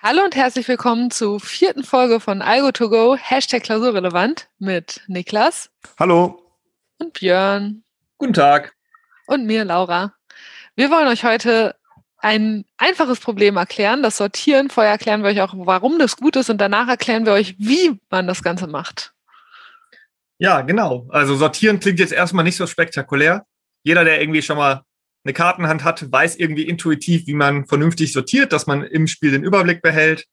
Hallo und herzlich willkommen zur vierten Folge von Algo2Go, Hashtag Klausurrelevant mit Niklas. Hallo. Und Björn. Guten Tag. Und mir, Laura. Wir wollen euch heute ein einfaches Problem erklären, das Sortieren. Vorher erklären wir euch auch, warum das gut ist und danach erklären wir euch, wie man das Ganze macht. Ja, genau. Also sortieren klingt jetzt erstmal nicht so spektakulär. Jeder, der irgendwie schon mal eine Kartenhand hat, weiß irgendwie intuitiv, wie man vernünftig sortiert, dass man im Spiel den Überblick behält.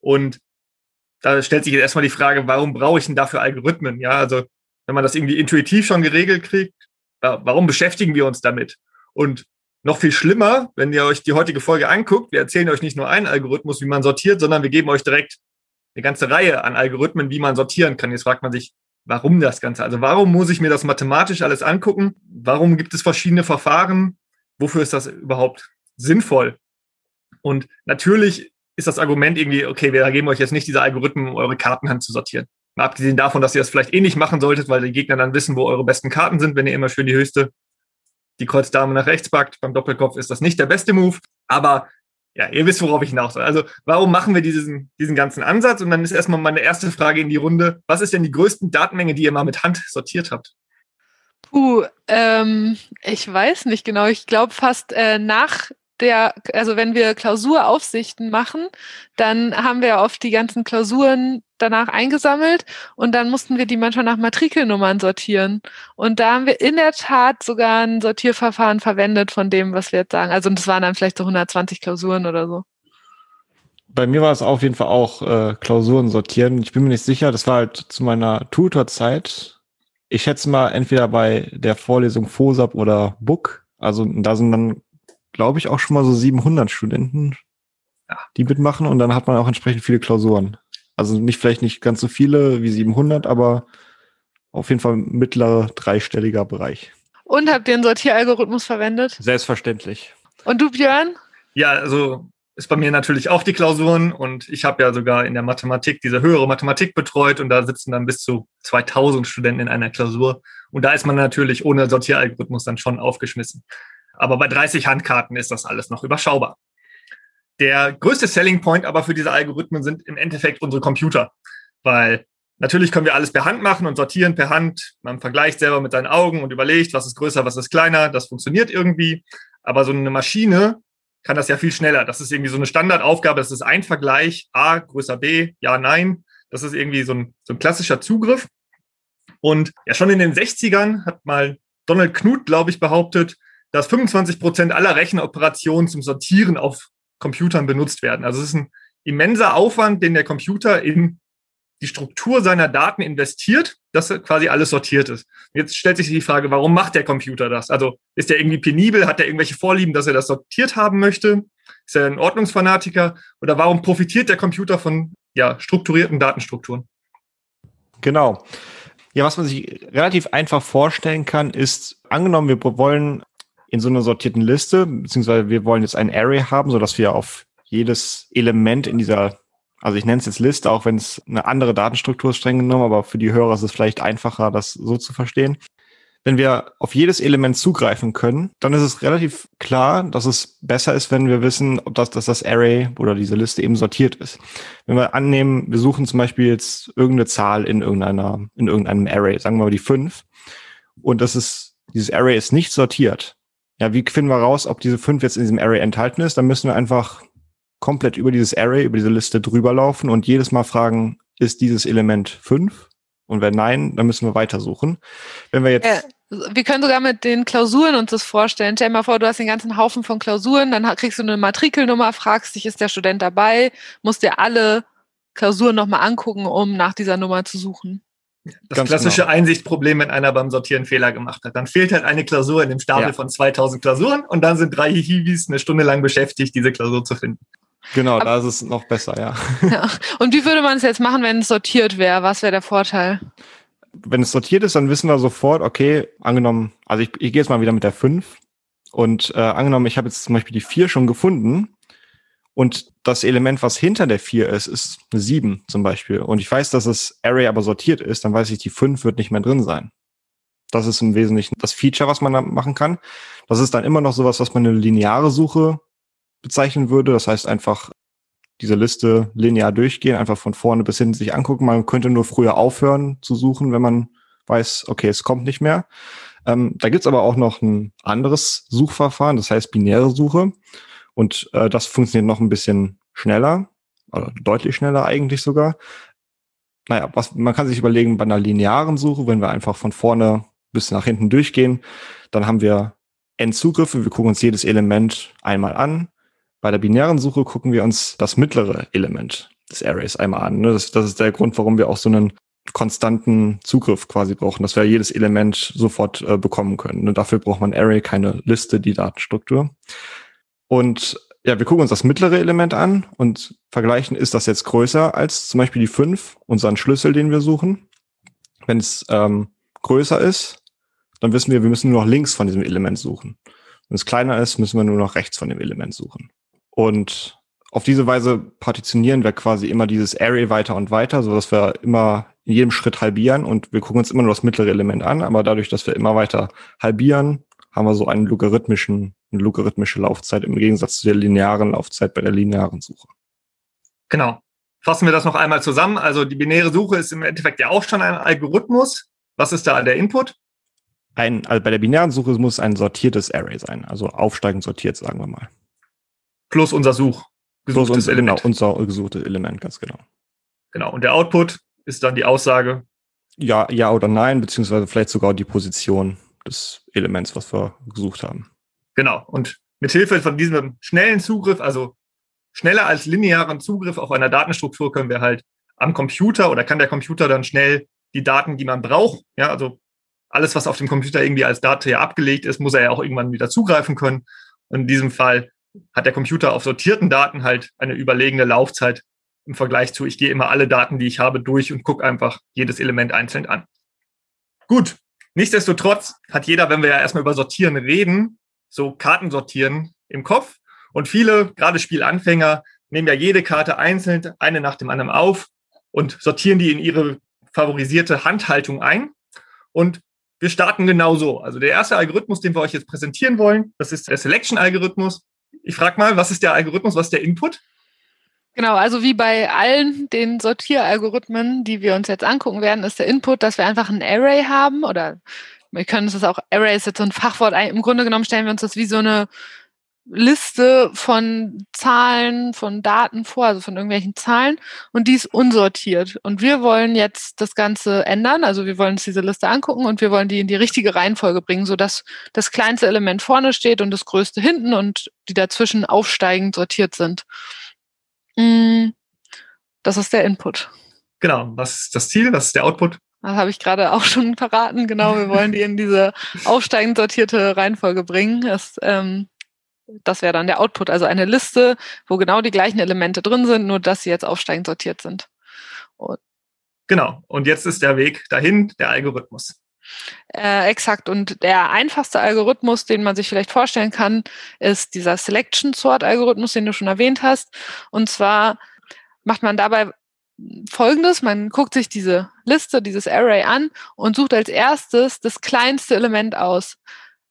Und da stellt sich jetzt erstmal die Frage, warum brauche ich denn dafür Algorithmen? Ja, also wenn man das irgendwie intuitiv schon geregelt kriegt, warum beschäftigen wir uns damit? Und noch viel schlimmer, wenn ihr euch die heutige Folge anguckt, wir erzählen euch nicht nur einen Algorithmus, wie man sortiert, sondern wir geben euch direkt eine ganze Reihe an Algorithmen, wie man sortieren kann. Jetzt fragt man sich, warum das Ganze? Also warum muss ich mir das mathematisch alles angucken? Warum gibt es verschiedene Verfahren? Wofür ist das überhaupt sinnvoll? Und natürlich ist das Argument irgendwie, okay, wir geben euch jetzt nicht diese Algorithmen, um eure Kartenhand zu sortieren. Mal abgesehen davon, dass ihr das vielleicht eh nicht machen solltet, weil die Gegner dann wissen, wo eure besten Karten sind, wenn ihr immer schön die höchste, die Kreuzdame nach rechts packt. Beim Doppelkopf ist das nicht der beste Move. Aber ja, ihr wisst, worauf ich hinaus soll. Also, warum machen wir diesen, diesen ganzen Ansatz? Und dann ist erstmal meine erste Frage in die Runde. Was ist denn die größten Datenmenge, die ihr mal mit Hand sortiert habt? Puh, ähm, ich weiß nicht genau. Ich glaube fast äh, nach der, also wenn wir Klausuraufsichten machen, dann haben wir oft die ganzen Klausuren danach eingesammelt und dann mussten wir die manchmal nach Matrikelnummern sortieren. Und da haben wir in der Tat sogar ein Sortierverfahren verwendet von dem, was wir jetzt sagen. Also das waren dann vielleicht so 120 Klausuren oder so. Bei mir war es auf jeden Fall auch äh, Klausuren sortieren. Ich bin mir nicht sicher. Das war halt zu meiner Tutorzeit ich schätze mal, entweder bei der Vorlesung FOSAP oder Book. Also da sind dann, glaube ich, auch schon mal so 700 Studenten, die mitmachen und dann hat man auch entsprechend viele Klausuren. Also nicht vielleicht nicht ganz so viele wie 700, aber auf jeden Fall mittlerer dreistelliger Bereich. Und habt ihr einen Sortieralgorithmus verwendet? Selbstverständlich. Und du, Björn? Ja, also ist bei mir natürlich auch die Klausuren und ich habe ja sogar in der Mathematik diese höhere Mathematik betreut und da sitzen dann bis zu 2000 Studenten in einer Klausur und da ist man natürlich ohne Sortieralgorithmus dann schon aufgeschmissen. Aber bei 30 Handkarten ist das alles noch überschaubar. Der größte Selling Point aber für diese Algorithmen sind im Endeffekt unsere Computer, weil natürlich können wir alles per Hand machen und sortieren per Hand. Man vergleicht selber mit seinen Augen und überlegt, was ist größer, was ist kleiner. Das funktioniert irgendwie. Aber so eine Maschine kann das ja viel schneller. Das ist irgendwie so eine Standardaufgabe. Das ist ein Vergleich. A größer B, ja, nein. Das ist irgendwie so ein, so ein klassischer Zugriff. Und ja, schon in den 60ern hat mal Donald Knuth, glaube ich, behauptet, dass 25 Prozent aller Rechenoperationen zum Sortieren auf Computern benutzt werden. Also es ist ein immenser Aufwand, den der Computer in die Struktur seiner Daten investiert, dass quasi alles sortiert ist. Jetzt stellt sich die Frage, warum macht der Computer das? Also ist er irgendwie penibel? Hat er irgendwelche Vorlieben, dass er das sortiert haben möchte? Ist er ein Ordnungsfanatiker? Oder warum profitiert der Computer von ja, strukturierten Datenstrukturen? Genau. Ja, was man sich relativ einfach vorstellen kann, ist, angenommen, wir wollen in so einer sortierten Liste, beziehungsweise wir wollen jetzt ein Array haben, sodass wir auf jedes Element in dieser also ich nenne es jetzt Liste, auch wenn es eine andere Datenstruktur ist streng genommen, aber für die Hörer ist es vielleicht einfacher, das so zu verstehen. Wenn wir auf jedes Element zugreifen können, dann ist es relativ klar, dass es besser ist, wenn wir wissen, ob das, dass das Array oder diese Liste eben sortiert ist. Wenn wir annehmen, wir suchen zum Beispiel jetzt irgendeine Zahl in irgendeiner, in irgendeinem Array, sagen wir mal die fünf, und das ist, dieses Array ist nicht sortiert. Ja, wie finden wir raus, ob diese fünf jetzt in diesem Array enthalten ist? Dann müssen wir einfach komplett über dieses Array, über diese Liste drüber laufen und jedes Mal fragen, ist dieses Element 5? Und wenn nein, dann müssen wir weitersuchen. Wenn wir jetzt. Äh, wir können sogar mit den Klausuren uns das vorstellen. Stell dir mal vor, du hast den ganzen Haufen von Klausuren, dann kriegst du eine Matrikelnummer, fragst dich, ist der Student dabei, musst dir alle Klausuren nochmal angucken, um nach dieser Nummer zu suchen. Das Ganz klassische genau. Einsichtsproblem, wenn einer beim Sortieren Fehler gemacht hat. Dann fehlt halt eine Klausur in dem Stapel ja. von 2000 Klausuren und dann sind drei Hiwis eine Stunde lang beschäftigt, diese Klausur zu finden. Genau, da ist es noch besser, ja. ja. Und wie würde man es jetzt machen, wenn es sortiert wäre? Was wäre der Vorteil? Wenn es sortiert ist, dann wissen wir sofort, okay, angenommen, also ich, ich gehe jetzt mal wieder mit der 5 und äh, angenommen, ich habe jetzt zum Beispiel die 4 schon gefunden und das Element, was hinter der 4 ist, ist eine 7 zum Beispiel und ich weiß, dass das Array aber sortiert ist, dann weiß ich, die 5 wird nicht mehr drin sein. Das ist im Wesentlichen das Feature, was man da machen kann. Das ist dann immer noch sowas, was man eine lineare Suche bezeichnen würde. Das heißt einfach, diese Liste linear durchgehen, einfach von vorne bis hinten sich angucken. Man könnte nur früher aufhören zu suchen, wenn man weiß, okay, es kommt nicht mehr. Ähm, da gibt's aber auch noch ein anderes Suchverfahren, das heißt binäre Suche. Und äh, das funktioniert noch ein bisschen schneller, oder deutlich schneller eigentlich sogar. Naja, was, man kann sich überlegen, bei einer linearen Suche, wenn wir einfach von vorne bis nach hinten durchgehen, dann haben wir n Zugriffe. Wir gucken uns jedes Element einmal an. Bei der binären Suche gucken wir uns das mittlere Element des Arrays einmal an. Ne? Das, das ist der Grund, warum wir auch so einen konstanten Zugriff quasi brauchen, dass wir jedes Element sofort äh, bekommen können. Und dafür braucht man Array, keine Liste, die Datenstruktur. Und ja, wir gucken uns das mittlere Element an und vergleichen, ist das jetzt größer als zum Beispiel die 5, unseren Schlüssel, den wir suchen. Wenn es ähm, größer ist, dann wissen wir, wir müssen nur noch links von diesem Element suchen. Wenn es kleiner ist, müssen wir nur noch rechts von dem Element suchen. Und auf diese Weise partitionieren wir quasi immer dieses Array weiter und weiter, so dass wir immer in jedem Schritt halbieren und wir gucken uns immer nur das mittlere Element an, aber dadurch, dass wir immer weiter halbieren, haben wir so einen logarithmischen, eine logarithmische Laufzeit im Gegensatz zu der linearen Laufzeit bei der linearen Suche. Genau. Fassen wir das noch einmal zusammen. Also die binäre Suche ist im Endeffekt ja auch schon ein Algorithmus. Was ist da der Input? Ein, also bei der binären Suche muss ein sortiertes Array sein, also aufsteigend sortiert, sagen wir mal. Plus unser Such. Plus unser, Element. Genau, unser gesuchtes Element, ganz genau. Genau. Und der Output ist dann die Aussage. Ja, ja oder nein, beziehungsweise vielleicht sogar die Position des Elements, was wir gesucht haben. Genau. Und mit Hilfe von diesem schnellen Zugriff, also schneller als linearen Zugriff auf einer Datenstruktur, können wir halt am Computer oder kann der Computer dann schnell die Daten, die man braucht, ja, also alles, was auf dem Computer irgendwie als Datei abgelegt ist, muss er ja auch irgendwann wieder zugreifen können. Und in diesem Fall hat der Computer auf sortierten Daten halt eine überlegene Laufzeit im Vergleich zu, ich gehe immer alle Daten, die ich habe, durch und gucke einfach jedes Element einzeln an. Gut, nichtsdestotrotz hat jeder, wenn wir ja erstmal über Sortieren reden, so Kartensortieren im Kopf. Und viele, gerade Spielanfänger, nehmen ja jede Karte einzeln, eine nach dem anderen auf und sortieren die in ihre favorisierte Handhaltung ein. Und wir starten genau so. Also der erste Algorithmus, den wir euch jetzt präsentieren wollen, das ist der Selection-Algorithmus. Ich frage mal, was ist der Algorithmus, was ist der Input? Genau, also wie bei allen den Sortieralgorithmen, die wir uns jetzt angucken werden, ist der Input, dass wir einfach ein Array haben oder wir können es auch, Array ist jetzt so ein Fachwort, im Grunde genommen stellen wir uns das wie so eine Liste von Zahlen, von Daten vor, also von irgendwelchen Zahlen und die ist unsortiert. Und wir wollen jetzt das Ganze ändern, also wir wollen uns diese Liste angucken und wir wollen die in die richtige Reihenfolge bringen, sodass das kleinste Element vorne steht und das größte hinten und die dazwischen aufsteigend sortiert sind. Mm, das ist der Input. Genau, was ist das Ziel, was ist der Output? Das habe ich gerade auch schon verraten. Genau, wir wollen die in diese aufsteigend sortierte Reihenfolge bringen. Das ähm, das wäre dann der Output, also eine Liste, wo genau die gleichen Elemente drin sind, nur dass sie jetzt aufsteigend sortiert sind. Und genau. Und jetzt ist der Weg dahin der Algorithmus. Äh, exakt. Und der einfachste Algorithmus, den man sich vielleicht vorstellen kann, ist dieser Selection Sort Algorithmus, den du schon erwähnt hast. Und zwar macht man dabei Folgendes, man guckt sich diese Liste, dieses Array an und sucht als erstes das kleinste Element aus.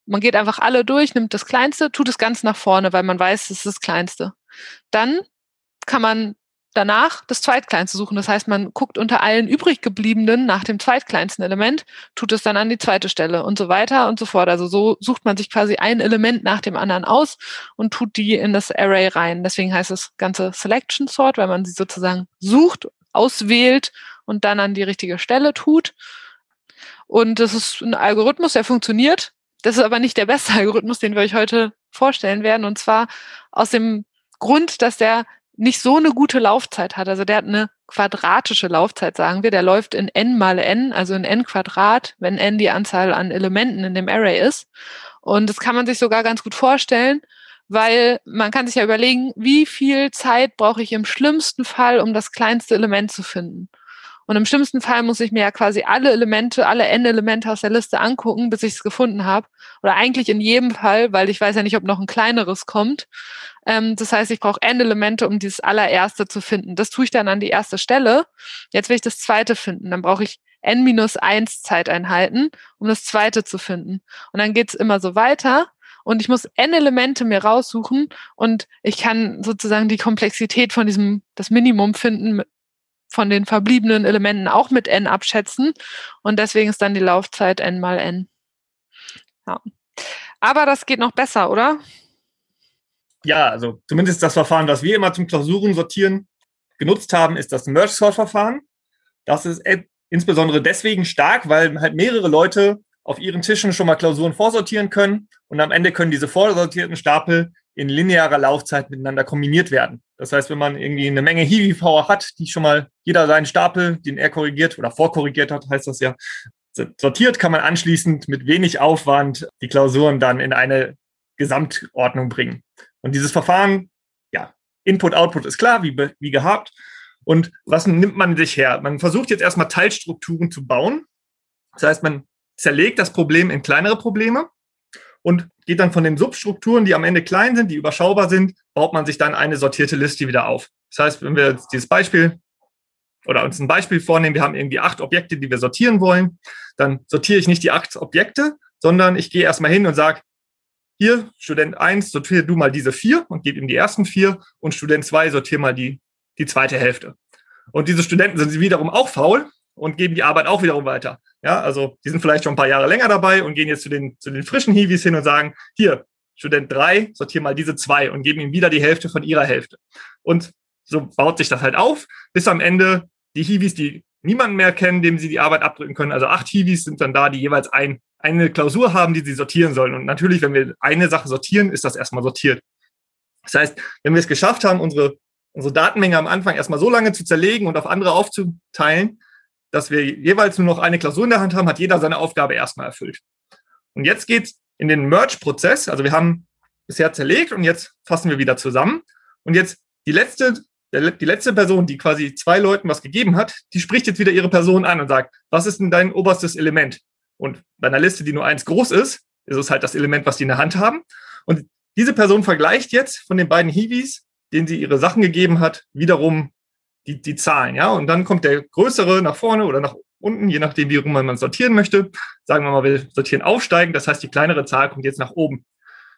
Man geht einfach alle durch, nimmt das Kleinste, tut es ganz nach vorne, weil man weiß, es ist das Kleinste. Dann kann man danach das Zweitkleinste suchen. Das heißt, man guckt unter allen übrig gebliebenen nach dem zweitkleinsten Element, tut es dann an die zweite Stelle und so weiter und so fort. Also so sucht man sich quasi ein Element nach dem anderen aus und tut die in das Array rein. Deswegen heißt das Ganze Selection Sort, weil man sie sozusagen sucht, auswählt und dann an die richtige Stelle tut. Und das ist ein Algorithmus, der funktioniert. Das ist aber nicht der beste Algorithmus, den wir euch heute vorstellen werden. Und zwar aus dem Grund, dass der nicht so eine gute Laufzeit hat. Also der hat eine quadratische Laufzeit, sagen wir. Der läuft in n mal n, also in n Quadrat, wenn n die Anzahl an Elementen in dem Array ist. Und das kann man sich sogar ganz gut vorstellen, weil man kann sich ja überlegen, wie viel Zeit brauche ich im schlimmsten Fall, um das kleinste Element zu finden. Und im schlimmsten Fall muss ich mir ja quasi alle Elemente, alle N-Elemente aus der Liste angucken, bis ich es gefunden habe. Oder eigentlich in jedem Fall, weil ich weiß ja nicht, ob noch ein kleineres kommt. Ähm, das heißt, ich brauche N-Elemente, um dieses allererste zu finden. Das tue ich dann an die erste Stelle. Jetzt will ich das zweite finden. Dann brauche ich N minus eins Zeiteinheiten, um das zweite zu finden. Und dann geht's immer so weiter. und ich muss n Elemente mir raussuchen und ich kann sozusagen die Komplexität von diesem, das Minimum finden von den verbliebenen Elementen auch mit n abschätzen und deswegen ist dann die Laufzeit n mal n. Ja. Aber das geht noch besser, oder? Ja, also zumindest das Verfahren, was wir immer zum Klausuren sortieren genutzt haben, ist das Merge-Sort-Verfahren. Das ist insbesondere deswegen stark, weil halt mehrere Leute auf ihren Tischen schon mal Klausuren vorsortieren können und am Ende können diese vorsortierten Stapel in linearer Laufzeit miteinander kombiniert werden. Das heißt, wenn man irgendwie eine Menge Hiwi-Power hat, die schon mal jeder seinen Stapel, den er korrigiert oder vorkorrigiert hat, heißt das ja, sortiert, kann man anschließend mit wenig Aufwand die Klausuren dann in eine Gesamtordnung bringen. Und dieses Verfahren, ja, Input, Output ist klar, wie, wie gehabt. Und was nimmt man sich her? Man versucht jetzt erstmal Teilstrukturen zu bauen. Das heißt, man zerlegt das Problem in kleinere Probleme und geht dann von den Substrukturen, die am Ende klein sind, die überschaubar sind, baut man sich dann eine sortierte Liste wieder auf. Das heißt, wenn wir jetzt dieses Beispiel oder uns ein Beispiel vornehmen, wir haben irgendwie acht Objekte, die wir sortieren wollen, dann sortiere ich nicht die acht Objekte, sondern ich gehe erstmal hin und sage, hier, Student 1, sortiere du mal diese vier und gebe ihm die ersten vier und Student 2, sortiere mal die, die zweite Hälfte. Und diese Studenten sind wiederum auch faul und geben die Arbeit auch wiederum weiter. Ja, also die sind vielleicht schon ein paar Jahre länger dabei und gehen jetzt zu den, zu den frischen Hiwis hin und sagen, hier, Student 3, sortiere mal diese zwei und geben ihm wieder die Hälfte von ihrer Hälfte. Und so baut sich das halt auf, bis am Ende die Hiwis, die niemanden mehr kennen, dem sie die Arbeit abdrücken können. Also acht Hiwis sind dann da, die jeweils ein, eine Klausur haben, die sie sortieren sollen. Und natürlich, wenn wir eine Sache sortieren, ist das erstmal sortiert. Das heißt, wenn wir es geschafft haben, unsere, unsere Datenmenge am Anfang erstmal so lange zu zerlegen und auf andere aufzuteilen, dass wir jeweils nur noch eine Klausur in der Hand haben, hat jeder seine Aufgabe erstmal erfüllt. Und jetzt geht's in den Merge-Prozess. Also wir haben bisher zerlegt und jetzt fassen wir wieder zusammen. Und jetzt die letzte die letzte Person, die quasi zwei Leuten was gegeben hat, die spricht jetzt wieder ihre Person an und sagt, was ist denn dein oberstes Element? Und bei einer Liste, die nur eins groß ist, ist es halt das Element, was die in der Hand haben. Und diese Person vergleicht jetzt von den beiden Hiwis, denen sie ihre Sachen gegeben hat, wiederum die, die Zahlen, ja. Und dann kommt der größere nach vorne oder nach unten, je nachdem, wie rum man sortieren möchte. Sagen wir mal, wir sortieren aufsteigen. Das heißt, die kleinere Zahl kommt jetzt nach oben.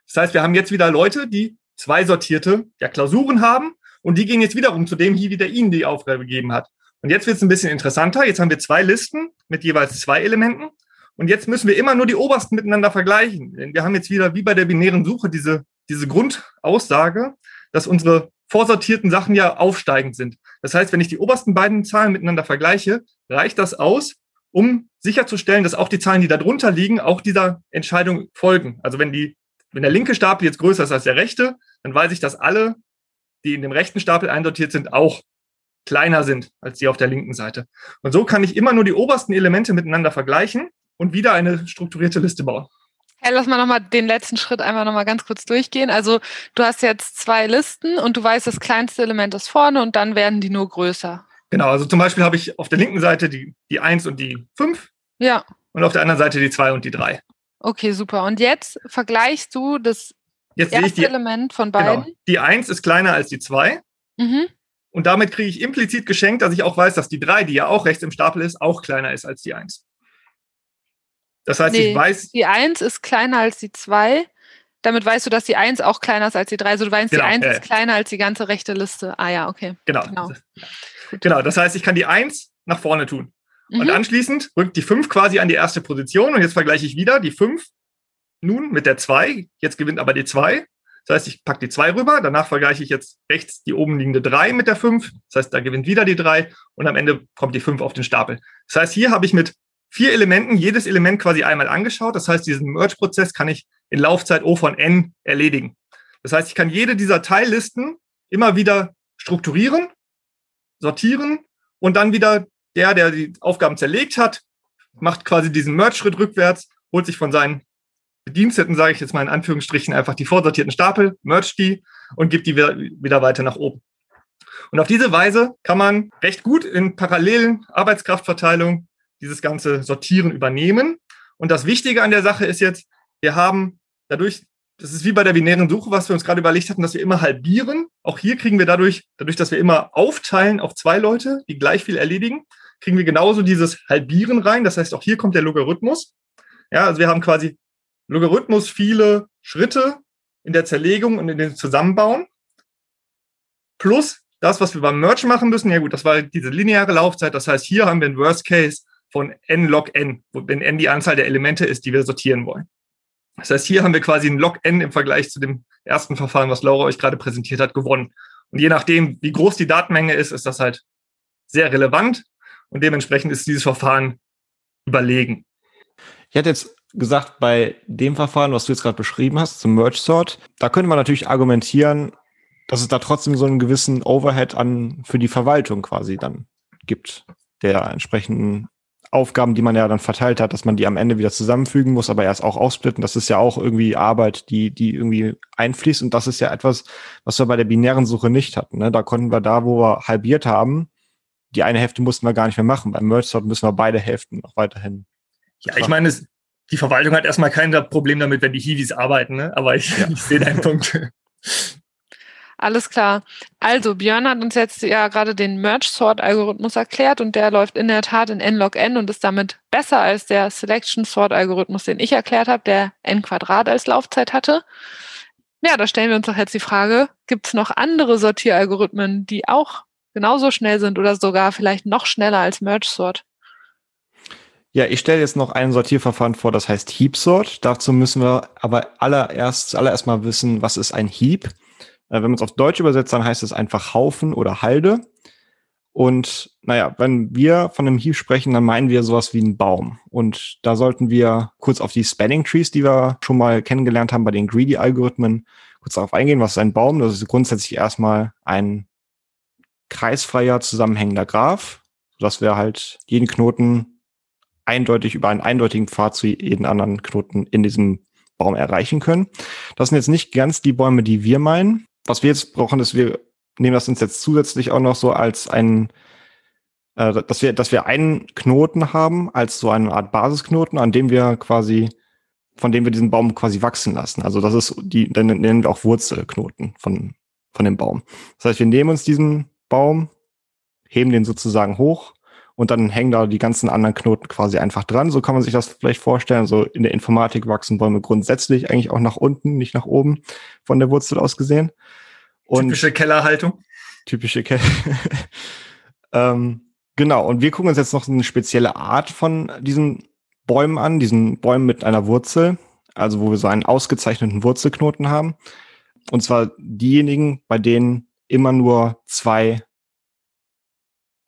Das heißt, wir haben jetzt wieder Leute, die zwei sortierte ja, Klausuren haben und die gehen jetzt wiederum zu dem Hiwi, der ihnen die Aufgabe gegeben hat. Und jetzt wird es ein bisschen interessanter. Jetzt haben wir zwei Listen mit jeweils zwei Elementen. Und jetzt müssen wir immer nur die obersten miteinander vergleichen. Denn wir haben jetzt wieder wie bei der binären Suche diese, diese Grundaussage, dass unsere vorsortierten Sachen ja aufsteigend sind. Das heißt, wenn ich die obersten beiden Zahlen miteinander vergleiche, reicht das aus, um sicherzustellen, dass auch die Zahlen, die da drunter liegen, auch dieser Entscheidung folgen. Also wenn die, wenn der linke Stapel jetzt größer ist als der rechte, dann weiß ich, dass alle die in dem rechten Stapel einsortiert sind, auch kleiner sind als die auf der linken Seite. Und so kann ich immer nur die obersten Elemente miteinander vergleichen und wieder eine strukturierte Liste bauen. Hey, lass mal nochmal den letzten Schritt einfach nochmal ganz kurz durchgehen. Also du hast jetzt zwei Listen und du weißt, das kleinste Element ist vorne und dann werden die nur größer. Genau, also zum Beispiel habe ich auf der linken Seite die, die 1 und die 5. Ja. Und auf der anderen Seite die 2 und die 3. Okay, super. Und jetzt vergleichst du das Jetzt ich die, Element von genau. beiden. Genau, die 1 ist kleiner als die 2. Mhm. Und damit kriege ich implizit geschenkt, dass ich auch weiß, dass die 3, die ja auch rechts im Stapel ist, auch kleiner ist als die 1. Das heißt, nee, ich weiß. Die 1 ist kleiner als die 2. Damit weißt du, dass die 1 auch kleiner ist als die 3. Also du weißt, genau, die 1 äh, ist kleiner als die ganze rechte Liste. Ah ja, okay. Genau. Genau, genau das heißt, ich kann die 1 nach vorne tun. Mhm. Und anschließend rückt die 5 quasi an die erste Position. Und jetzt vergleiche ich wieder die 5 nun mit der 2. Jetzt gewinnt aber die 2. Das heißt, ich packe die 2 rüber, danach vergleiche ich jetzt rechts die oben liegende 3 mit der 5. Das heißt, da gewinnt wieder die 3 und am Ende kommt die 5 auf den Stapel. Das heißt, hier habe ich mit vier Elementen jedes Element quasi einmal angeschaut. Das heißt, diesen Merge-Prozess kann ich in Laufzeit O von n erledigen. Das heißt, ich kann jede dieser Teillisten immer wieder strukturieren, sortieren und dann wieder der, der die Aufgaben zerlegt hat, macht quasi diesen Merge-Schritt rückwärts, holt sich von seinen Bediensteten, sage ich jetzt mal in Anführungsstrichen, einfach die vorsortierten Stapel, merge die und gibt die wieder weiter nach oben. Und auf diese Weise kann man recht gut in parallelen Arbeitskraftverteilung dieses ganze Sortieren übernehmen. Und das Wichtige an der Sache ist jetzt, wir haben dadurch, das ist wie bei der binären Suche, was wir uns gerade überlegt hatten, dass wir immer halbieren. Auch hier kriegen wir dadurch, dadurch, dass wir immer aufteilen auf zwei Leute, die gleich viel erledigen, kriegen wir genauso dieses Halbieren rein. Das heißt, auch hier kommt der Logarithmus. Ja, also wir haben quasi Logarithmus viele Schritte in der Zerlegung und in dem Zusammenbauen. Plus das, was wir beim Merge machen müssen. Ja gut, das war diese lineare Laufzeit. Das heißt, hier haben wir ein Worst Case von n log n, wenn n die Anzahl der Elemente ist, die wir sortieren wollen. Das heißt, hier haben wir quasi ein log n im Vergleich zu dem ersten Verfahren, was Laura euch gerade präsentiert hat, gewonnen. Und je nachdem, wie groß die Datenmenge ist, ist das halt sehr relevant und dementsprechend ist dieses Verfahren überlegen. Ich hätte jetzt gesagt, bei dem Verfahren, was du jetzt gerade beschrieben hast, zum Merge Sort, da könnte man natürlich argumentieren, dass es da trotzdem so einen gewissen Overhead an für die Verwaltung quasi dann gibt, der entsprechenden Aufgaben, die man ja dann verteilt hat, dass man die am Ende wieder zusammenfügen muss, aber erst auch aufsplitten. Das ist ja auch irgendwie Arbeit, die, die irgendwie einfließt. Und das ist ja etwas, was wir bei der binären Suche nicht hatten. Ne? Da konnten wir da, wo wir halbiert haben, die eine Hälfte mussten wir gar nicht mehr machen. Beim Merge Sort müssen wir beide Hälften noch weiterhin. Ja, ich meine, es, die Verwaltung hat erstmal kein Problem damit, wenn die Hiwis arbeiten, ne? aber ich, ja. ich sehe deinen Punkt. Alles klar. Also Björn hat uns jetzt ja gerade den Merge-Sort-Algorithmus erklärt und der läuft in der Tat in n-log n und ist damit besser als der Selection-Sort-Algorithmus, den ich erklärt habe, der n Quadrat als Laufzeit hatte. Ja, da stellen wir uns doch jetzt die Frage, gibt es noch andere Sortieralgorithmen, die auch genauso schnell sind oder sogar vielleicht noch schneller als Merge-Sort? Ja, ich stelle jetzt noch ein Sortierverfahren vor, das heißt Heap Sort. Dazu müssen wir aber allererst, allererst mal wissen, was ist ein Heap? Äh, wenn man es auf Deutsch übersetzt, dann heißt es einfach Haufen oder Halde. Und naja, wenn wir von einem Heap sprechen, dann meinen wir sowas wie einen Baum. Und da sollten wir kurz auf die Spanning Trees, die wir schon mal kennengelernt haben bei den Greedy-Algorithmen, kurz darauf eingehen. Was ist ein Baum? Das ist grundsätzlich erstmal ein kreisfreier, zusammenhängender Graph, sodass wir halt jeden Knoten eindeutig über einen eindeutigen Pfad zu jedem anderen Knoten in diesem Baum erreichen können. Das sind jetzt nicht ganz die Bäume, die wir meinen was wir jetzt brauchen, ist, wir nehmen das uns jetzt zusätzlich auch noch so als ein, äh, dass wir, dass wir einen Knoten haben, als so eine Art Basisknoten, an dem wir quasi, von dem wir diesen Baum quasi wachsen lassen. Also das ist die, dann nennen wir auch Wurzelknoten von, von dem Baum. Das heißt, wir nehmen uns diesen Baum, heben den sozusagen hoch und dann hängen da die ganzen anderen Knoten quasi einfach dran. So kann man sich das vielleicht vorstellen. So in der Informatik wachsen Bäume grundsätzlich eigentlich auch nach unten, nicht nach oben von der Wurzel aus gesehen. Und typische Kellerhaltung. Typische Keller. ähm, genau. Und wir gucken uns jetzt noch eine spezielle Art von diesen Bäumen an, diesen Bäumen mit einer Wurzel, also wo wir so einen ausgezeichneten Wurzelknoten haben. Und zwar diejenigen, bei denen immer nur zwei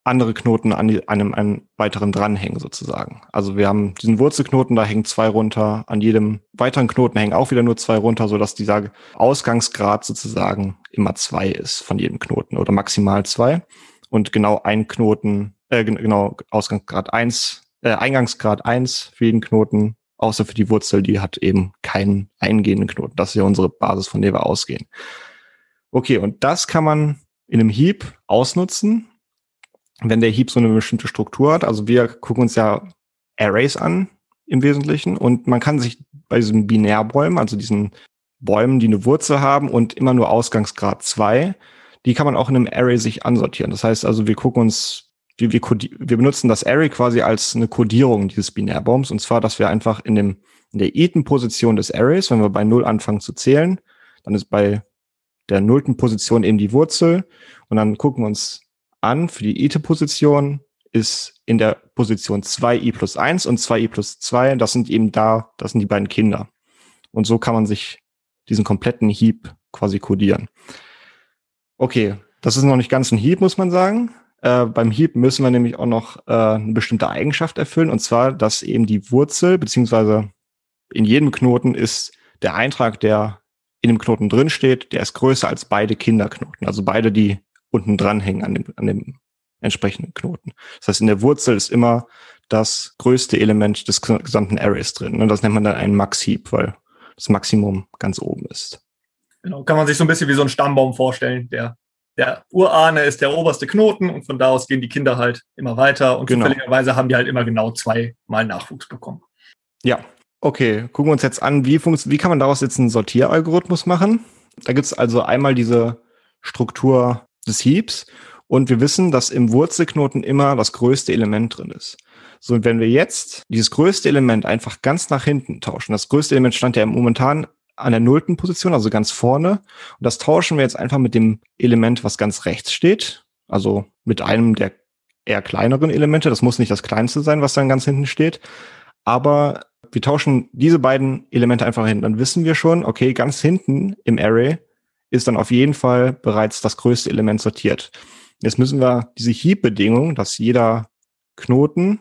andere Knoten an, einem, einem weiteren dranhängen sozusagen. Also wir haben diesen Wurzelknoten, da hängen zwei runter, an jedem weiteren Knoten hängen auch wieder nur zwei runter, so dass dieser Ausgangsgrad sozusagen immer zwei ist von jedem Knoten oder maximal zwei. Und genau ein Knoten, äh, genau, Ausgangsgrad eins, äh, Eingangsgrad eins für jeden Knoten, außer für die Wurzel, die hat eben keinen eingehenden Knoten. Das ist ja unsere Basis, von der wir ausgehen. Okay, und das kann man in einem Heap ausnutzen wenn der Heap so eine bestimmte Struktur hat. Also wir gucken uns ja Arrays an im Wesentlichen und man kann sich bei diesen Binärbäumen, also diesen Bäumen, die eine Wurzel haben und immer nur Ausgangsgrad zwei, die kann man auch in einem Array sich ansortieren. Das heißt also, wir gucken uns, wir, wir, wir benutzen das Array quasi als eine Codierung dieses Binärbaums und zwar, dass wir einfach in dem in der Iten-Position des Arrays, wenn wir bei Null anfangen zu zählen, dann ist bei der nullten Position eben die Wurzel und dann gucken wir uns an für die ite-Position ist in der Position 2i plus 1 und 2i plus 2. Das sind eben da, das sind die beiden Kinder. Und so kann man sich diesen kompletten Heap quasi codieren. Okay, das ist noch nicht ganz ein Heap, muss man sagen. Äh, beim Heap müssen wir nämlich auch noch äh, eine bestimmte Eigenschaft erfüllen, und zwar, dass eben die Wurzel, beziehungsweise in jedem Knoten ist der Eintrag, der in dem Knoten drin steht, der ist größer als beide Kinderknoten. Also beide, die unten dranhängen an dem, an dem entsprechenden Knoten. Das heißt, in der Wurzel ist immer das größte Element des gesamten Arrays drin. Und das nennt man dann einen Max-Heap, weil das Maximum ganz oben ist. Genau, kann man sich so ein bisschen wie so ein Stammbaum vorstellen. Der, der Urahne ist der oberste Knoten und von da aus gehen die Kinder halt immer weiter und genau. zufälligerweise haben die halt immer genau zweimal Nachwuchs bekommen. Ja, okay. Gucken wir uns jetzt an, wie, wie kann man daraus jetzt einen Sortieralgorithmus machen? Da gibt es also einmal diese Struktur des Heaps und wir wissen, dass im Wurzelknoten immer das größte Element drin ist. So, und wenn wir jetzt dieses größte Element einfach ganz nach hinten tauschen, das größte Element stand ja momentan an der nullten Position, also ganz vorne. Und das tauschen wir jetzt einfach mit dem Element, was ganz rechts steht. Also mit einem der eher kleineren Elemente. Das muss nicht das kleinste sein, was dann ganz hinten steht. Aber wir tauschen diese beiden Elemente einfach hin. Dann wissen wir schon, okay, ganz hinten im Array ist dann auf jeden Fall bereits das größte Element sortiert. Jetzt müssen wir diese Heap-Bedingung, dass jeder Knoten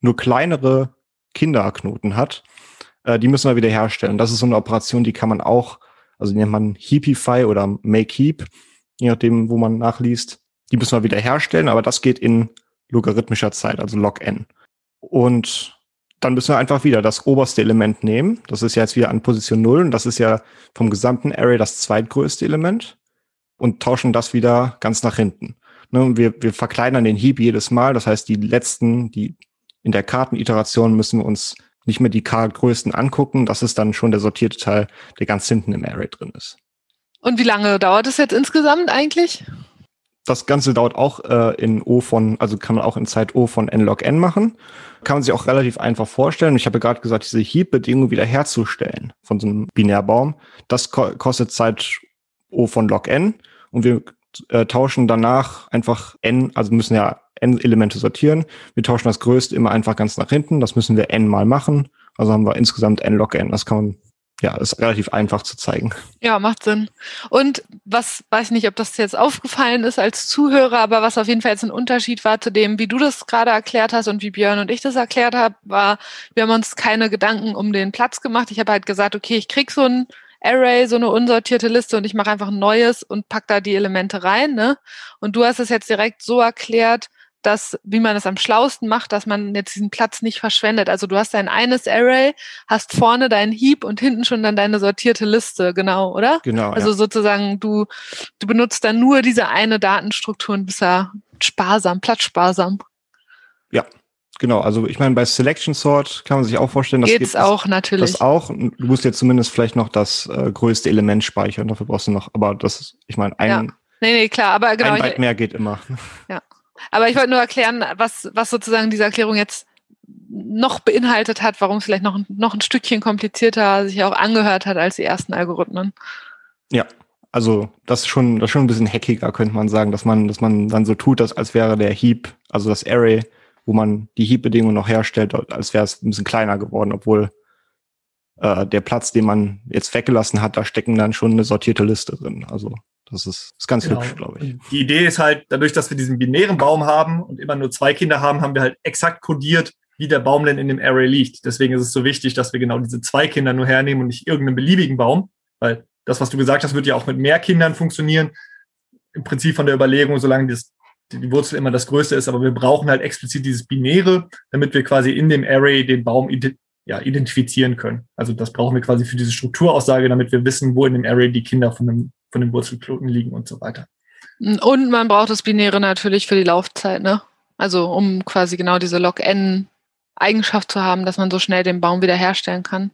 nur kleinere Kinderknoten hat, äh, die müssen wir wieder herstellen. Das ist so eine Operation, die kann man auch, also nennt man Heapify oder Make Heap, je nachdem, wo man nachliest. Die müssen wir wieder herstellen, aber das geht in logarithmischer Zeit, also log n. Und dann müssen wir einfach wieder das oberste Element nehmen. Das ist ja jetzt wieder an Position 0 und das ist ja vom gesamten Array das zweitgrößte Element und tauschen das wieder ganz nach hinten. Ne, wir, wir verkleinern den Heap jedes Mal. Das heißt, die letzten, die in der Karteniteration müssen wir uns nicht mehr die K-Größten angucken. Das ist dann schon der sortierte Teil, der ganz hinten im Array drin ist. Und wie lange dauert es jetzt insgesamt eigentlich? Das Ganze dauert auch äh, in O von, also kann man auch in Zeit O von n log n machen. Kann man sich auch relativ einfach vorstellen. Ich habe gerade gesagt, diese Heap-Bedingung wieder herzustellen von so einem Binärbaum, das ko kostet Zeit O von log n. Und wir äh, tauschen danach einfach n, also müssen ja n Elemente sortieren. Wir tauschen das größte immer einfach ganz nach hinten. Das müssen wir n mal machen. Also haben wir insgesamt n log n. Das kann man ja, ist relativ einfach zu zeigen. Ja, macht Sinn. Und was, weiß ich nicht, ob das jetzt aufgefallen ist als Zuhörer, aber was auf jeden Fall jetzt ein Unterschied war zu dem, wie du das gerade erklärt hast und wie Björn und ich das erklärt haben, war, wir haben uns keine Gedanken um den Platz gemacht. Ich habe halt gesagt, okay, ich krieg so ein Array, so eine unsortierte Liste und ich mache einfach ein neues und pack da die Elemente rein. Ne? Und du hast es jetzt direkt so erklärt, dass, wie man es am schlausten macht, dass man jetzt diesen Platz nicht verschwendet. Also du hast dein eines Array, hast vorne deinen Heap und hinten schon dann deine sortierte Liste, genau, oder? Genau. Also ja. sozusagen, du, du benutzt dann nur diese eine Datenstruktur und bist ja sparsam, platzsparsam. Ja, genau. Also ich meine, bei Selection Sort kann man sich auch vorstellen, das geht's auch natürlich. Das auch. Du musst jetzt zumindest vielleicht noch das äh, größte Element speichern. Dafür brauchst du noch. Aber das, ich meine, ein, ja. nee, nee, klar. Aber genau. Ein Byte mehr geht immer. Ja. Aber ich wollte nur erklären, was, was sozusagen diese Erklärung jetzt noch beinhaltet hat, warum es vielleicht noch, noch ein Stückchen komplizierter sich auch angehört hat als die ersten Algorithmen. Ja, also das ist schon, das ist schon ein bisschen hackiger, könnte man sagen, dass man, dass man dann so tut, dass, als wäre der Heap, also das Array, wo man die Heap-Bedingungen noch herstellt, als wäre es ein bisschen kleiner geworden, obwohl äh, der Platz, den man jetzt weggelassen hat, da stecken dann schon eine sortierte Liste drin. Also das ist, ist ganz genau. hübsch, glaube ich. Die Idee ist halt, dadurch, dass wir diesen binären Baum haben und immer nur zwei Kinder haben, haben wir halt exakt kodiert, wie der Baum denn in dem Array liegt. Deswegen ist es so wichtig, dass wir genau diese zwei Kinder nur hernehmen und nicht irgendeinen beliebigen Baum, weil das, was du gesagt hast, wird ja auch mit mehr Kindern funktionieren. Im Prinzip von der Überlegung, solange das, die Wurzel immer das Größte ist, aber wir brauchen halt explizit dieses Binäre, damit wir quasi in dem Array den Baum ja, identifizieren können. Also das brauchen wir quasi für diese Strukturaussage, damit wir wissen, wo in dem Array die Kinder von dem von den Wurzelknoten liegen und so weiter. Und man braucht das Binäre natürlich für die Laufzeit, ne? Also um quasi genau diese Log-N-Eigenschaft zu haben, dass man so schnell den Baum wiederherstellen kann.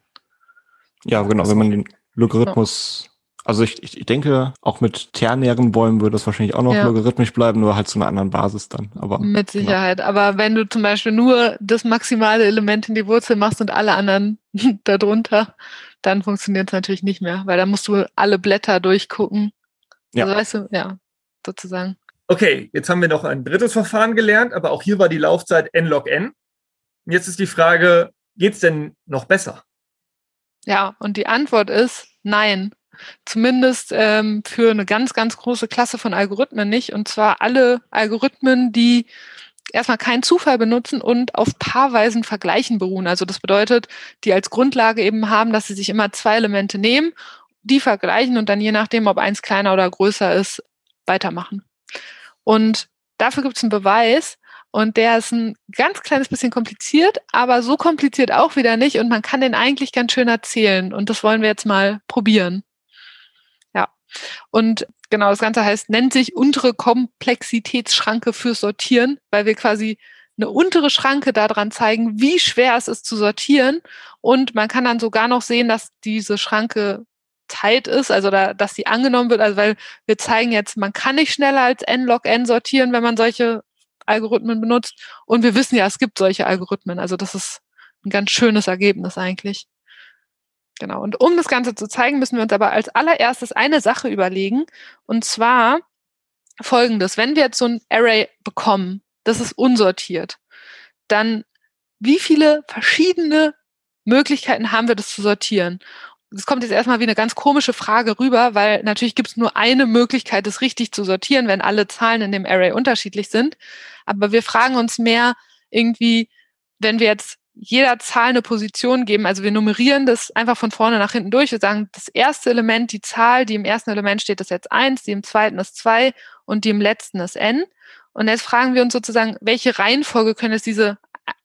Ja, genau, wenn man den Logarithmus, also ich, ich denke, auch mit ternären Bäumen würde das wahrscheinlich auch noch ja. logarithmisch bleiben, nur halt zu einer anderen Basis dann. Aber mit genau. Sicherheit. Genau. Aber wenn du zum Beispiel nur das maximale Element in die Wurzel machst und alle anderen darunter, dann funktioniert es natürlich nicht mehr, weil da musst du alle Blätter durchgucken. Ja. Also weißt du, ja, sozusagen. Okay, jetzt haben wir noch ein drittes Verfahren gelernt, aber auch hier war die Laufzeit n log n. Und jetzt ist die Frage, geht es denn noch besser? Ja, und die Antwort ist nein. Zumindest ähm, für eine ganz, ganz große Klasse von Algorithmen nicht. Und zwar alle Algorithmen, die erstmal keinen Zufall benutzen und auf paarweisen Vergleichen beruhen. Also das bedeutet, die als Grundlage eben haben, dass sie sich immer zwei Elemente nehmen, die vergleichen und dann je nachdem, ob eins kleiner oder größer ist, weitermachen. Und dafür gibt es einen Beweis und der ist ein ganz kleines bisschen kompliziert, aber so kompliziert auch wieder nicht und man kann den eigentlich ganz schön erzählen und das wollen wir jetzt mal probieren. Und Genau, das Ganze heißt, nennt sich untere Komplexitätsschranke fürs Sortieren, weil wir quasi eine untere Schranke daran zeigen, wie schwer es ist zu sortieren. Und man kann dann sogar noch sehen, dass diese Schranke tight ist, also da, dass sie angenommen wird, also weil wir zeigen jetzt, man kann nicht schneller als n log n sortieren, wenn man solche Algorithmen benutzt. Und wir wissen ja, es gibt solche Algorithmen. Also das ist ein ganz schönes Ergebnis eigentlich. Genau. Und um das Ganze zu zeigen, müssen wir uns aber als allererstes eine Sache überlegen. Und zwar folgendes. Wenn wir jetzt so ein Array bekommen, das ist unsortiert, dann wie viele verschiedene Möglichkeiten haben wir, das zu sortieren? Das kommt jetzt erstmal wie eine ganz komische Frage rüber, weil natürlich gibt es nur eine Möglichkeit, das richtig zu sortieren, wenn alle Zahlen in dem Array unterschiedlich sind. Aber wir fragen uns mehr irgendwie, wenn wir jetzt jeder Zahl eine Position geben. Also wir nummerieren das einfach von vorne nach hinten durch. Wir sagen, das erste Element, die Zahl, die im ersten Element steht, ist jetzt eins, die im zweiten ist zwei und die im letzten ist n. Und jetzt fragen wir uns sozusagen, welche Reihenfolge können jetzt diese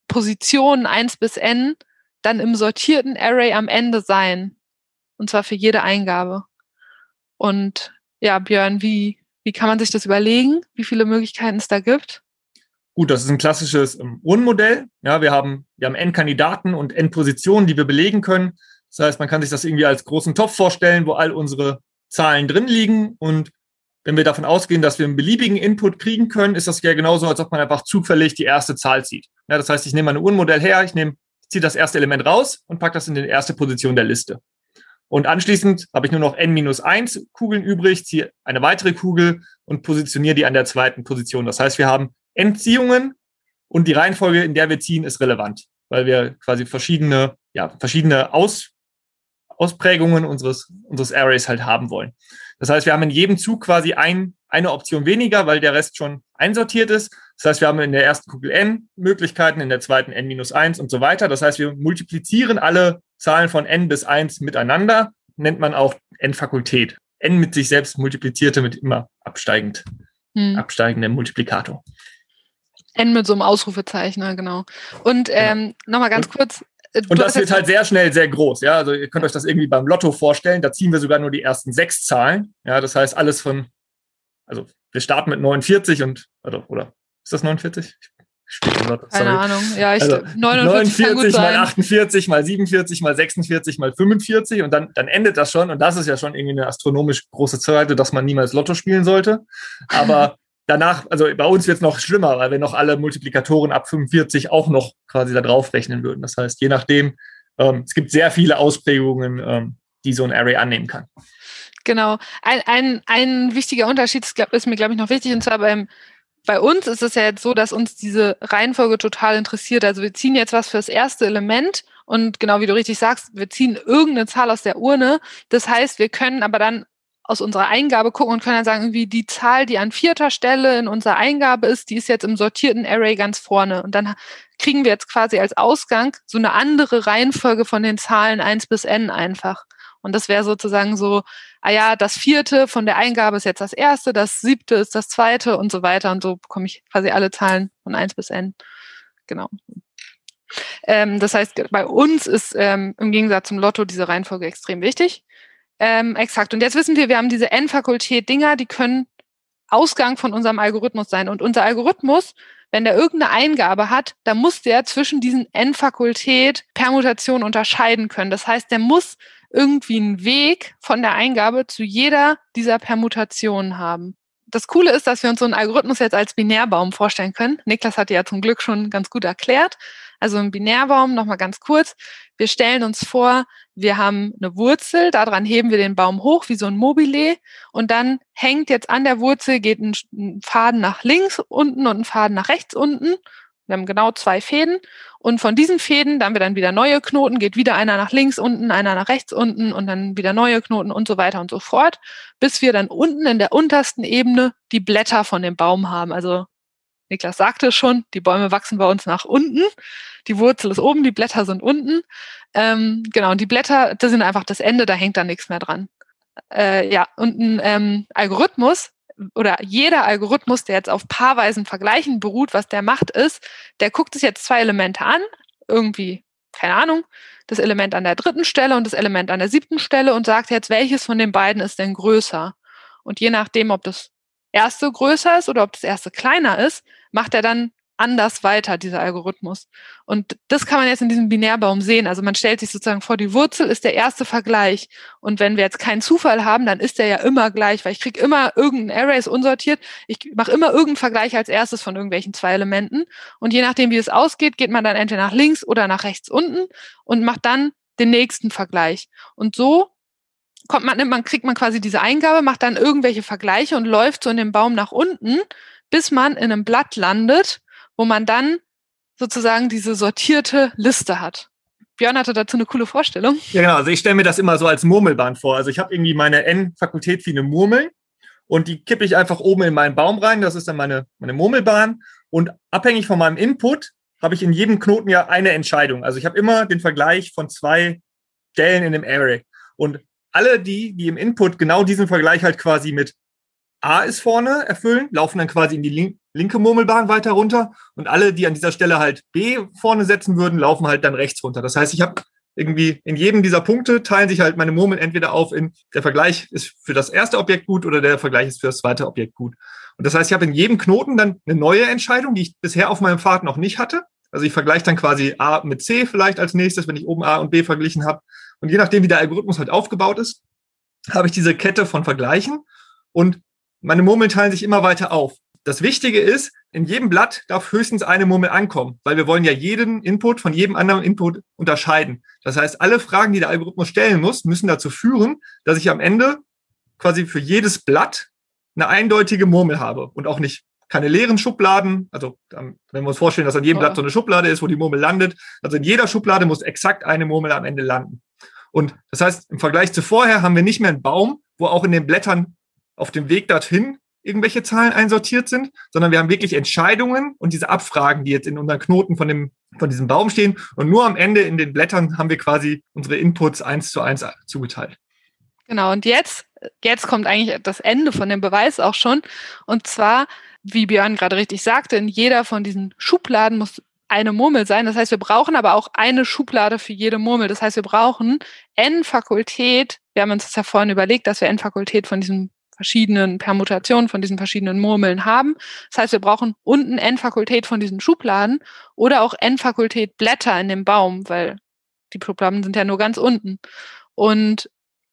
Positionen eins bis n dann im sortierten Array am Ende sein? Und zwar für jede Eingabe. Und ja, Björn, wie, wie kann man sich das überlegen, wie viele Möglichkeiten es da gibt? Gut, das ist ein klassisches ähm, Urnenmodell. Ja, wir haben, wir haben n Kandidaten und n Positionen, die wir belegen können. Das heißt, man kann sich das irgendwie als großen Topf vorstellen, wo all unsere Zahlen drin liegen. Und wenn wir davon ausgehen, dass wir einen beliebigen Input kriegen können, ist das ja genauso, als ob man einfach zufällig die erste Zahl zieht. Ja, das heißt, ich nehme ein Urnenmodell her, ich nehme, ziehe das erste Element raus und packe das in die erste Position der Liste. Und anschließend habe ich nur noch n-1 Kugeln übrig, ziehe eine weitere Kugel und positioniere die an der zweiten Position. Das heißt, wir haben Entziehungen und die Reihenfolge, in der wir ziehen, ist relevant, weil wir quasi verschiedene, ja, verschiedene Aus, Ausprägungen unseres, unseres Arrays halt haben wollen. Das heißt, wir haben in jedem Zug quasi ein, eine Option weniger, weil der Rest schon einsortiert ist. Das heißt, wir haben in der ersten Kugel n Möglichkeiten, in der zweiten n minus 1 und so weiter. Das heißt, wir multiplizieren alle Zahlen von n bis 1 miteinander, nennt man auch n-Fakultät. n mit sich selbst multiplizierte mit immer absteigend, hm. absteigendem Multiplikator. N mit so einem Ausrufezeichen, genau. Und genau. ähm, nochmal ganz kurz. Äh, und das wird halt sehr schnell sehr groß, ja. Also ihr könnt euch das irgendwie beim Lotto vorstellen. Da ziehen wir sogar nur die ersten sechs Zahlen. Ja, das heißt alles von, also wir starten mit 49 und, oder, oder ist das 49? Lotto, Keine Ahnung. Ja, ich also 49, 49 mal 48 mal 47 mal 46 mal 45 und dann, dann endet das schon. Und das ist ja schon irgendwie eine astronomisch große Zeit, dass man niemals Lotto spielen sollte. Aber danach, also bei uns wird es noch schlimmer, weil wir noch alle Multiplikatoren ab 45 auch noch quasi da drauf rechnen würden. Das heißt, je nachdem, ähm, es gibt sehr viele Ausprägungen, ähm, die so ein Array annehmen kann. Genau. Ein, ein, ein wichtiger Unterschied ist, ist mir, glaube ich, noch wichtig, und zwar beim bei uns ist es ja jetzt so, dass uns diese Reihenfolge total interessiert. Also wir ziehen jetzt was fürs erste Element und genau wie du richtig sagst, wir ziehen irgendeine Zahl aus der Urne. Das heißt, wir können aber dann aus unserer Eingabe gucken und können dann sagen, irgendwie die Zahl, die an vierter Stelle in unserer Eingabe ist, die ist jetzt im sortierten Array ganz vorne. Und dann kriegen wir jetzt quasi als Ausgang so eine andere Reihenfolge von den Zahlen eins bis n einfach. Und das wäre sozusagen so, ah ja, das vierte von der Eingabe ist jetzt das erste, das siebte ist das zweite und so weiter. Und so bekomme ich quasi alle Zahlen von eins bis n. Genau. Ähm, das heißt, bei uns ist ähm, im Gegensatz zum Lotto diese Reihenfolge extrem wichtig. Ähm, exakt. Und jetzt wissen wir, wir haben diese N-Fakultät-Dinger, die können Ausgang von unserem Algorithmus sein. Und unser Algorithmus, wenn der irgendeine Eingabe hat, dann muss der zwischen diesen N-Fakultät Permutationen unterscheiden können. Das heißt, der muss irgendwie einen Weg von der Eingabe zu jeder dieser Permutationen haben. Das Coole ist, dass wir uns so einen Algorithmus jetzt als Binärbaum vorstellen können. Niklas hat ja zum Glück schon ganz gut erklärt. Also ein Binärbaum, nochmal ganz kurz. Wir stellen uns vor, wir haben eine Wurzel, daran heben wir den Baum hoch wie so ein Mobile und dann hängt jetzt an der Wurzel, geht ein Faden nach links unten und ein Faden nach rechts unten. Wir haben genau zwei Fäden und von diesen Fäden, da haben wir dann wieder neue Knoten, geht wieder einer nach links unten, einer nach rechts unten und dann wieder neue Knoten und so weiter und so fort, bis wir dann unten in der untersten Ebene die Blätter von dem Baum haben. Also Niklas sagte es schon, die Bäume wachsen bei uns nach unten. Die Wurzel ist oben, die Blätter sind unten. Ähm, genau, und die Blätter, das sind einfach das Ende, da hängt da nichts mehr dran. Äh, ja, und ein ähm, Algorithmus oder jeder Algorithmus, der jetzt auf paarweisen Vergleichen beruht, was der macht, ist, der guckt sich jetzt zwei Elemente an, irgendwie, keine Ahnung, das Element an der dritten Stelle und das Element an der siebten Stelle und sagt jetzt, welches von den beiden ist denn größer? Und je nachdem, ob das erste größer ist oder ob das erste kleiner ist, macht er dann anders weiter, dieser Algorithmus. Und das kann man jetzt in diesem Binärbaum sehen. Also man stellt sich sozusagen vor, die Wurzel ist der erste Vergleich. Und wenn wir jetzt keinen Zufall haben, dann ist der ja immer gleich, weil ich kriege immer irgendein Array ist unsortiert. Ich mache immer irgendeinen Vergleich als erstes von irgendwelchen zwei Elementen. Und je nachdem, wie es ausgeht, geht man dann entweder nach links oder nach rechts unten und macht dann den nächsten Vergleich. Und so kommt man, man kriegt man quasi diese Eingabe, macht dann irgendwelche Vergleiche und läuft so in dem Baum nach unten, bis man in einem Blatt landet, wo man dann sozusagen diese sortierte Liste hat. Björn hatte dazu eine coole Vorstellung. Ja, genau. Also ich stelle mir das immer so als Murmelbahn vor. Also ich habe irgendwie meine N-Fakultät wie eine Murmel und die kippe ich einfach oben in meinen Baum rein. Das ist dann meine, meine Murmelbahn. Und abhängig von meinem Input habe ich in jedem Knoten ja eine Entscheidung. Also ich habe immer den Vergleich von zwei Stellen in dem Array. Und alle die, die im Input genau diesen Vergleich halt quasi mit A ist vorne erfüllen, laufen dann quasi in die link linke Murmelbahn weiter runter. Und alle, die an dieser Stelle halt B vorne setzen würden, laufen halt dann rechts runter. Das heißt, ich habe irgendwie in jedem dieser Punkte teilen sich halt meine Murmeln entweder auf in der Vergleich ist für das erste Objekt gut oder der Vergleich ist für das zweite Objekt gut. Und das heißt, ich habe in jedem Knoten dann eine neue Entscheidung, die ich bisher auf meinem Pfad noch nicht hatte. Also ich vergleiche dann quasi A mit C vielleicht als nächstes, wenn ich oben A und B verglichen habe. Und je nachdem, wie der Algorithmus halt aufgebaut ist, habe ich diese Kette von Vergleichen und meine Murmeln teilen sich immer weiter auf. Das Wichtige ist, in jedem Blatt darf höchstens eine Murmel ankommen, weil wir wollen ja jeden Input von jedem anderen Input unterscheiden. Das heißt, alle Fragen, die der Algorithmus stellen muss, müssen dazu führen, dass ich am Ende quasi für jedes Blatt eine eindeutige Murmel habe und auch nicht keine leeren Schubladen. Also wenn wir uns vorstellen, dass an jedem Blatt so eine Schublade ist, wo die Murmel landet. Also in jeder Schublade muss exakt eine Murmel am Ende landen. Und das heißt, im Vergleich zu vorher haben wir nicht mehr einen Baum, wo auch in den Blättern auf dem Weg dorthin irgendwelche Zahlen einsortiert sind, sondern wir haben wirklich Entscheidungen und diese Abfragen, die jetzt in unseren Knoten von dem, von diesem Baum stehen. Und nur am Ende in den Blättern haben wir quasi unsere Inputs eins zu eins zugeteilt. Genau. Und jetzt, jetzt kommt eigentlich das Ende von dem Beweis auch schon. Und zwar, wie Björn gerade richtig sagte, in jeder von diesen Schubladen muss eine Murmel sein. Das heißt, wir brauchen aber auch eine Schublade für jede Murmel. Das heißt, wir brauchen N-Fakultät. Wir haben uns das ja vorhin überlegt, dass wir N-Fakultät von diesen verschiedenen Permutationen, von diesen verschiedenen Murmeln haben. Das heißt, wir brauchen unten N-Fakultät von diesen Schubladen oder auch N-Fakultät Blätter in dem Baum, weil die Schubladen sind ja nur ganz unten. Und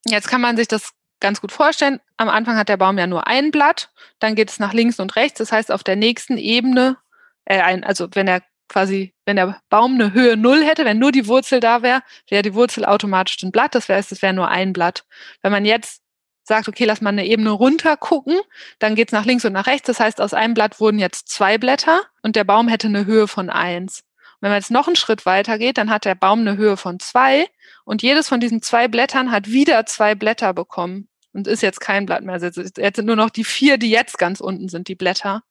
jetzt kann man sich das ganz gut vorstellen. Am Anfang hat der Baum ja nur ein Blatt, dann geht es nach links und rechts. Das heißt, auf der nächsten Ebene, äh, also wenn er quasi, wenn der Baum eine Höhe null hätte, wenn nur die Wurzel da wäre, wäre die Wurzel automatisch ein Blatt. Das heißt, es wäre nur ein Blatt. Wenn man jetzt sagt, okay, lass mal eine Ebene runter gucken, dann geht's nach links und nach rechts. Das heißt, aus einem Blatt wurden jetzt zwei Blätter und der Baum hätte eine Höhe von eins. Und wenn man jetzt noch einen Schritt weiter geht, dann hat der Baum eine Höhe von zwei und jedes von diesen zwei Blättern hat wieder zwei Blätter bekommen und ist jetzt kein Blatt mehr. Jetzt sind nur noch die vier, die jetzt ganz unten sind, die Blätter.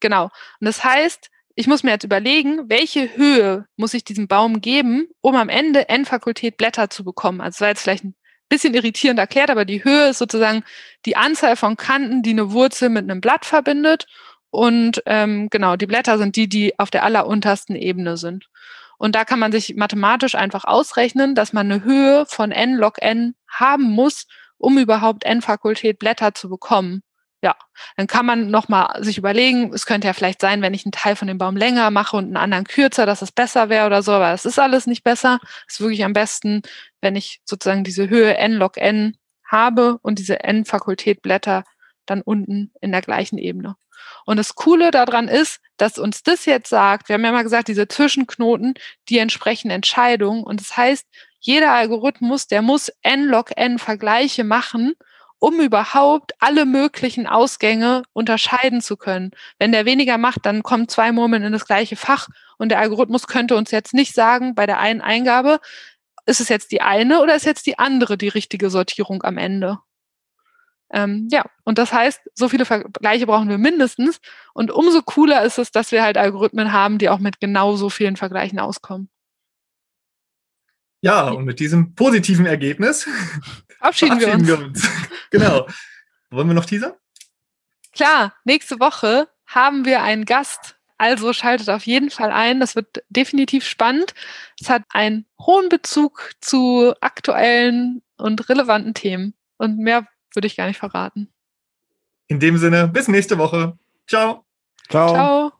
Genau. Und das heißt, ich muss mir jetzt überlegen, welche Höhe muss ich diesem Baum geben, um am Ende N-Fakultät Blätter zu bekommen. Also das war jetzt vielleicht ein bisschen irritierend erklärt, aber die Höhe ist sozusagen die Anzahl von Kanten, die eine Wurzel mit einem Blatt verbindet. Und ähm, genau, die Blätter sind die, die auf der alleruntersten Ebene sind. Und da kann man sich mathematisch einfach ausrechnen, dass man eine Höhe von n log n haben muss, um überhaupt n-Fakultät Blätter zu bekommen. Ja, dann kann man nochmal sich überlegen, es könnte ja vielleicht sein, wenn ich einen Teil von dem Baum länger mache und einen anderen kürzer, dass es besser wäre oder so, aber es ist alles nicht besser. Es ist wirklich am besten, wenn ich sozusagen diese Höhe n log n habe und diese n-Fakultät Blätter dann unten in der gleichen Ebene. Und das Coole daran ist, dass uns das jetzt sagt, wir haben ja mal gesagt, diese Zwischenknoten, die entsprechen Entscheidungen. Und das heißt, jeder Algorithmus, der muss n log n Vergleiche machen um überhaupt alle möglichen Ausgänge unterscheiden zu können. Wenn der weniger macht, dann kommen zwei Murmeln in das gleiche Fach und der Algorithmus könnte uns jetzt nicht sagen, bei der einen Eingabe, ist es jetzt die eine oder ist jetzt die andere die richtige Sortierung am Ende? Ähm, ja, und das heißt, so viele Vergleiche brauchen wir mindestens. Und umso cooler ist es, dass wir halt Algorithmen haben, die auch mit genau so vielen Vergleichen auskommen. Ja, und mit diesem positiven Ergebnis verabschieden, wir uns. Wir uns. genau. Wollen wir noch teasern? Klar, nächste Woche haben wir einen Gast. Also schaltet auf jeden Fall ein. Das wird definitiv spannend. Es hat einen hohen Bezug zu aktuellen und relevanten Themen. Und mehr würde ich gar nicht verraten. In dem Sinne, bis nächste Woche. Ciao. Ciao. Ciao.